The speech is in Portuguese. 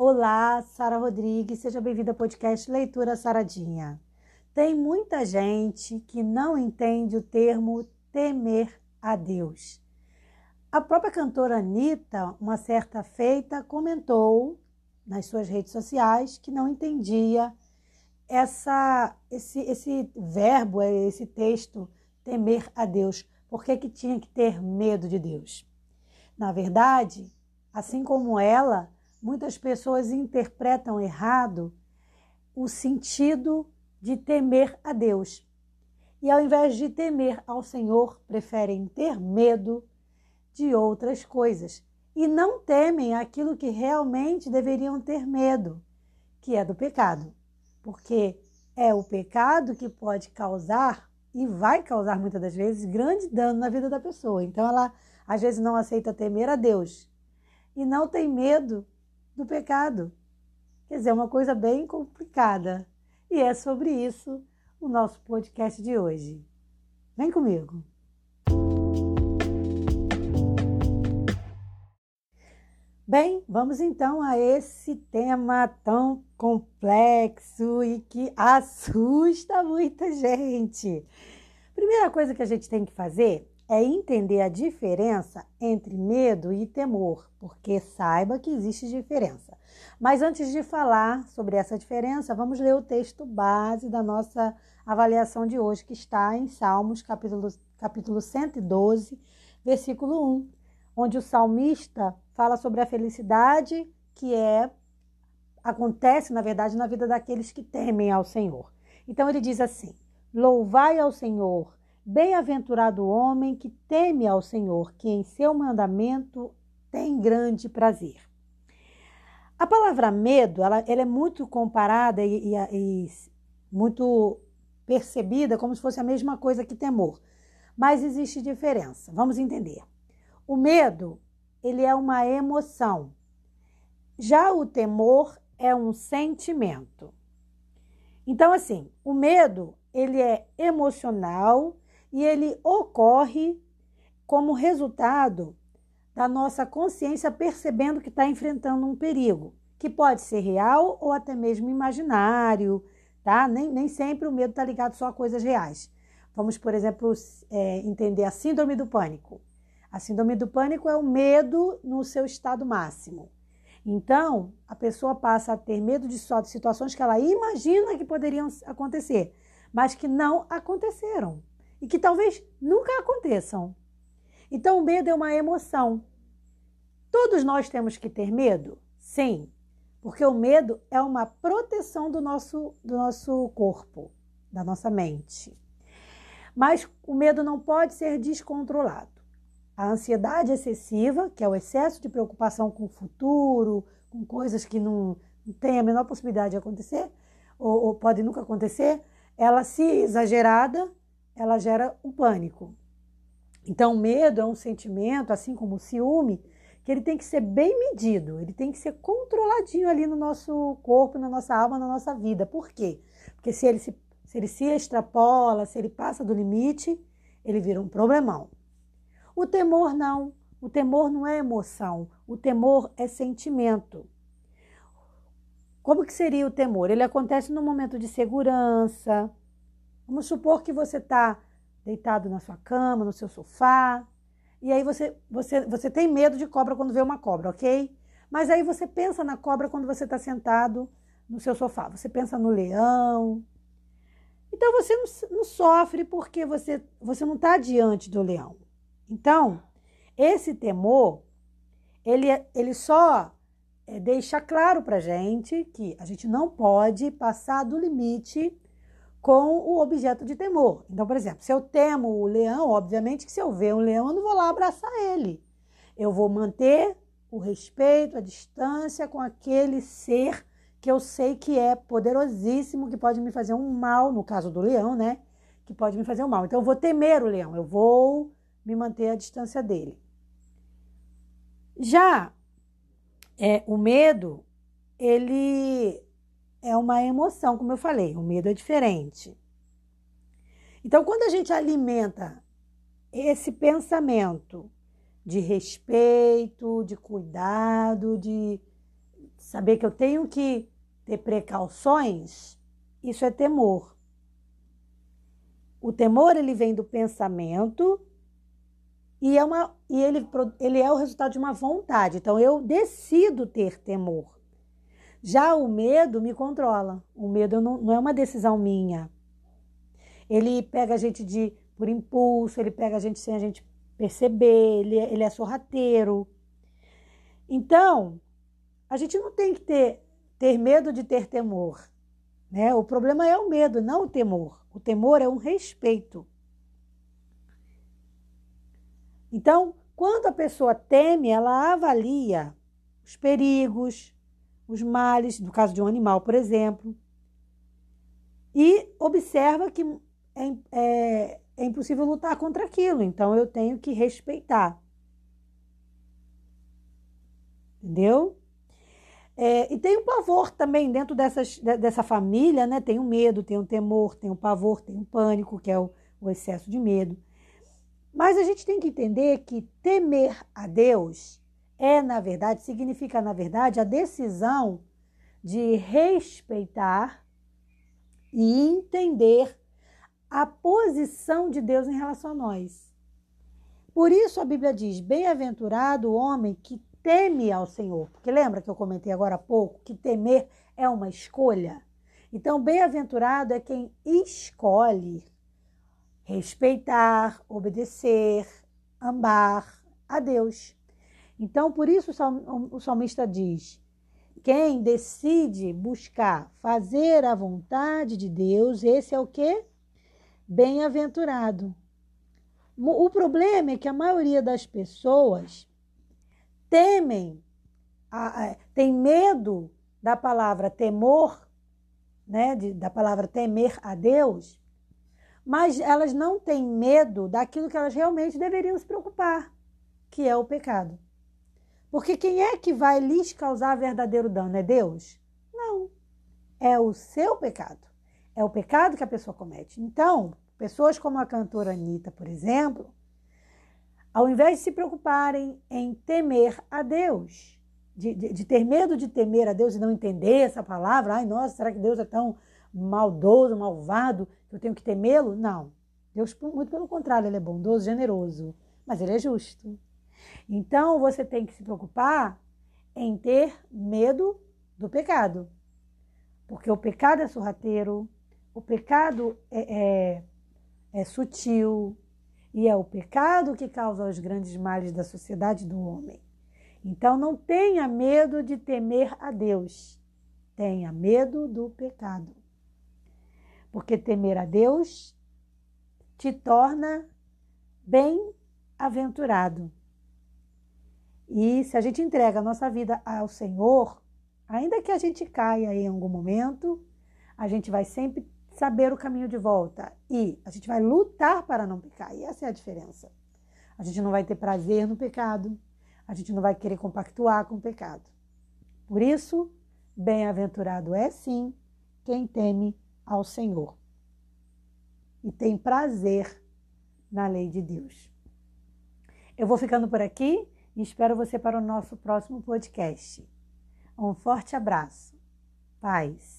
Olá, Sara Rodrigues, seja bem-vinda ao podcast Leitura Saradinha. Tem muita gente que não entende o termo temer a Deus. A própria cantora Anitta, uma certa feita, comentou nas suas redes sociais que não entendia essa, esse, esse verbo, esse texto, temer a Deus. Por que, que tinha que ter medo de Deus? Na verdade, assim como ela, muitas pessoas interpretam errado o sentido de temer a Deus. E ao invés de temer ao Senhor, preferem ter medo de outras coisas e não temem aquilo que realmente deveriam ter medo, que é do pecado. Porque é o pecado que pode causar e vai causar muitas das vezes grande dano na vida da pessoa. Então ela às vezes não aceita temer a Deus e não tem medo do pecado. Quer dizer, é uma coisa bem complicada. E é sobre isso o nosso podcast de hoje. Vem comigo. Bem, vamos então a esse tema tão complexo e que assusta muita gente. Primeira coisa que a gente tem que fazer é entender a diferença entre medo e temor, porque saiba que existe diferença. Mas antes de falar sobre essa diferença, vamos ler o texto base da nossa avaliação de hoje, que está em Salmos, capítulo, capítulo 112, versículo 1, onde o salmista fala sobre a felicidade que é acontece, na verdade, na vida daqueles que temem ao Senhor. Então ele diz assim: Louvai ao Senhor, Bem-aventurado o homem que teme ao Senhor, que em seu mandamento tem grande prazer. A palavra medo, ela, ela é muito comparada e, e, e muito percebida como se fosse a mesma coisa que temor. Mas existe diferença. Vamos entender. O medo, ele é uma emoção. Já o temor é um sentimento. Então, assim, o medo, ele é emocional e ele ocorre como resultado da nossa consciência percebendo que está enfrentando um perigo, que pode ser real ou até mesmo imaginário, tá? Nem, nem sempre o medo está ligado só a coisas reais. Vamos, por exemplo, é, entender a síndrome do pânico. A síndrome do pânico é o medo no seu estado máximo. Então, a pessoa passa a ter medo de situações que ela imagina que poderiam acontecer, mas que não aconteceram e que talvez nunca aconteçam. Então, o medo é uma emoção. Todos nós temos que ter medo? Sim, porque o medo é uma proteção do nosso, do nosso corpo, da nossa mente. Mas o medo não pode ser descontrolado. A ansiedade excessiva, que é o excesso de preocupação com o futuro, com coisas que não, não têm a menor possibilidade de acontecer, ou, ou pode nunca acontecer, ela, se exagerada, ela gera o pânico. Então, o medo é um sentimento, assim como o ciúme, que ele tem que ser bem medido, ele tem que ser controladinho ali no nosso corpo, na nossa alma, na nossa vida. Por quê? Porque se ele se, se, ele se extrapola, se ele passa do limite, ele vira um problemão. O temor não. O temor não é emoção, o temor é sentimento. Como que seria o temor? Ele acontece no momento de segurança, Vamos supor que você está deitado na sua cama, no seu sofá, e aí você, você, você tem medo de cobra quando vê uma cobra, ok? Mas aí você pensa na cobra quando você está sentado no seu sofá, você pensa no leão. Então você não, não sofre porque você, você não está diante do leão. Então, esse temor, ele, ele só é, deixa claro para gente que a gente não pode passar do limite com o objeto de temor. Então, por exemplo, se eu temo o leão, obviamente que se eu ver um leão, eu não vou lá abraçar ele. Eu vou manter o respeito, a distância com aquele ser que eu sei que é poderosíssimo, que pode me fazer um mal, no caso do leão, né? Que pode me fazer um mal. Então, eu vou temer o leão, eu vou me manter à distância dele. Já é, o medo, ele é uma emoção, como eu falei, o medo é diferente. Então, quando a gente alimenta esse pensamento de respeito, de cuidado, de saber que eu tenho que ter precauções, isso é temor. O temor ele vem do pensamento e, é uma, e ele, ele é o resultado de uma vontade. Então eu decido ter temor. Já o medo me controla. O medo não, não é uma decisão minha. Ele pega a gente de por impulso, ele pega a gente sem a gente perceber, ele, é, ele é sorrateiro. Então, a gente não tem que ter, ter medo de ter temor. Né? O problema é o medo, não o temor. O temor é um respeito. Então, quando a pessoa teme, ela avalia os perigos, os males, no caso de um animal, por exemplo, e observa que é, é, é impossível lutar contra aquilo, então eu tenho que respeitar. Entendeu? É, e tem o pavor também dentro dessas, dessa família, né? Tem o medo, tem o temor, tem o pavor, tem o pânico, que é o, o excesso de medo. Mas a gente tem que entender que temer a Deus é, na verdade, significa, na verdade, a decisão de respeitar e entender a posição de Deus em relação a nós. Por isso a Bíblia diz: Bem-aventurado o homem que teme ao Senhor. Porque lembra que eu comentei agora há pouco que temer é uma escolha? Então, bem-aventurado é quem escolhe respeitar, obedecer, amar a Deus. Então, por isso o salmista diz: quem decide buscar fazer a vontade de Deus, esse é o que? Bem-aventurado. O problema é que a maioria das pessoas temem, tem medo da palavra temor, né, da palavra temer a Deus, mas elas não têm medo daquilo que elas realmente deveriam se preocupar, que é o pecado. Porque quem é que vai lhes causar verdadeiro dano? É Deus? Não. É o seu pecado. É o pecado que a pessoa comete. Então, pessoas como a cantora Anitta, por exemplo, ao invés de se preocuparem em temer a Deus, de, de, de, ter medo de temer a Deus e não entender essa palavra, ai, nossa, será que Deus é tão maldoso, malvado, que eu tenho que temê-lo? Não. Deus, muito pelo contrário, ele é bondoso, generoso, mas ele é justo. Então você tem que se preocupar em ter medo do pecado. Porque o pecado é sorrateiro, o pecado é, é, é sutil, e é o pecado que causa os grandes males da sociedade do homem. Então não tenha medo de temer a Deus, tenha medo do pecado. Porque temer a Deus te torna bem-aventurado. E se a gente entrega a nossa vida ao Senhor, ainda que a gente caia em algum momento, a gente vai sempre saber o caminho de volta e a gente vai lutar para não pecar. E essa é a diferença. A gente não vai ter prazer no pecado, a gente não vai querer compactuar com o pecado. Por isso, bem-aventurado é sim quem teme ao Senhor e tem prazer na lei de Deus. Eu vou ficando por aqui e espero você para o nosso próximo podcast. Um forte abraço. Paz.